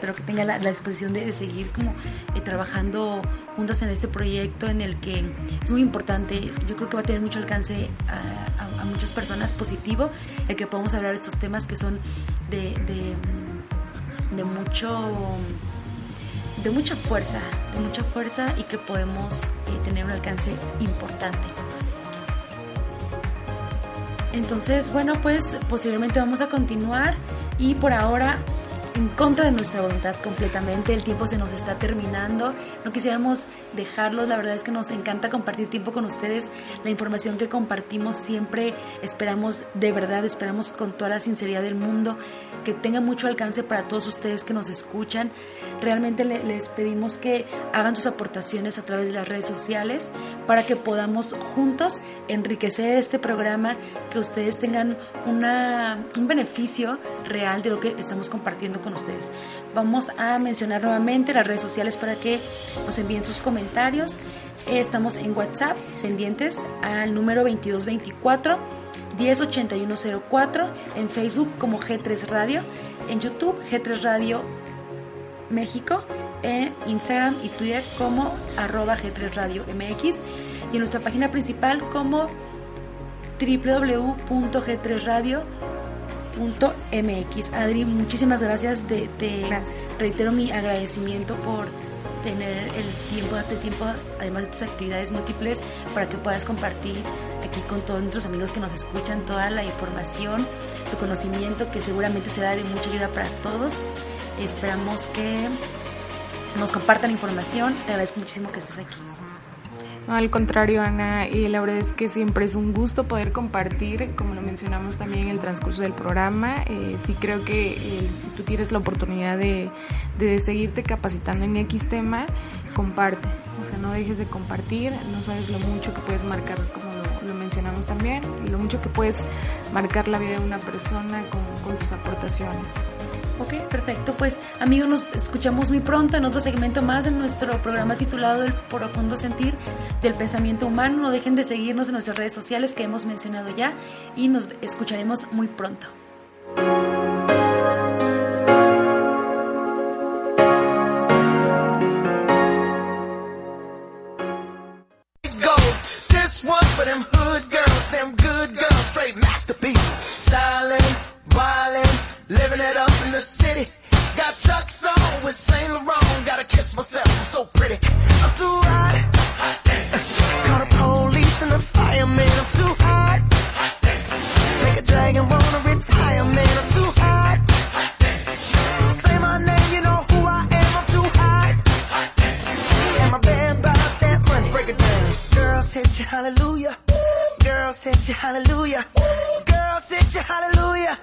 espero que tenga la, disposición de, seguir como eh, trabajando juntas en este proyecto en el que es muy importante, yo creo que va a tener mucho alcance a, muchas personas positivo, el que podamos hablar de estos temas que son de, de, mucho de mucha fuerza, de mucha fuerza y que podemos eh, tener un alcance importante. Entonces, bueno, pues posiblemente vamos a continuar y por ahora en contra de nuestra voluntad completamente. El tiempo se nos está terminando. No quisiéramos dejarlos. La verdad es que nos encanta compartir tiempo con ustedes. La información que compartimos siempre esperamos, de verdad, esperamos con toda la sinceridad del mundo, que tenga mucho alcance para todos ustedes que nos escuchan. Realmente les pedimos que hagan sus aportaciones a través de las redes sociales para que podamos juntos enriquecer este programa, que ustedes tengan un beneficio real de lo que estamos compartiendo con ustedes. Vamos a mencionar nuevamente las redes sociales para que nos envíen sus comentarios. Estamos en WhatsApp pendientes al número 2224 108104, en Facebook como G3 Radio, en YouTube G3 Radio México, en Instagram y Twitter como arroba G3 Radio MX y en nuestra página principal como www.g3radio.mx. Adri, muchísimas gracias. De, reitero mi agradecimiento por tener el tiempo, darte tiempo, además de tus actividades múltiples, para que puedas compartir aquí con todos nuestros amigos que nos escuchan toda la información, tu conocimiento, que seguramente será de mucha ayuda para todos. Esperamos que nos compartan información. Te agradezco muchísimo que estés aquí. Al contrario, Ana, y la verdad es que siempre es un gusto poder compartir, como lo mencionamos también en el transcurso del programa. Eh, sí creo que eh, si tú tienes la oportunidad de, de, seguirte capacitando en X tema, comparte. O sea, no dejes de compartir, no sabes lo mucho que puedes marcar, como lo, mencionamos también, lo mucho que puedes marcar la vida de una persona con, con tus aportaciones. Ok, perfecto. Pues amigos, nos escuchamos muy pronto en otro segmento más de nuestro programa titulado El profundo sentir del pensamiento humano. No dejen de seguirnos en nuestras redes sociales que hemos mencionado ya y nos escucharemos muy pronto. City. Got Chuck's on with Saint Laurent. Gotta kiss myself, I'm so pretty. I'm too hot. hot Call the police and the fireman. I'm too hot. hot Make a dragon wanna retire, man. I'm too hot. hot Say my name, you know who I am. I'm too hot. And my band about that money. Break it down. Girls hit you, hallelujah. Girls hit you, hallelujah. Girls hit you, hallelujah.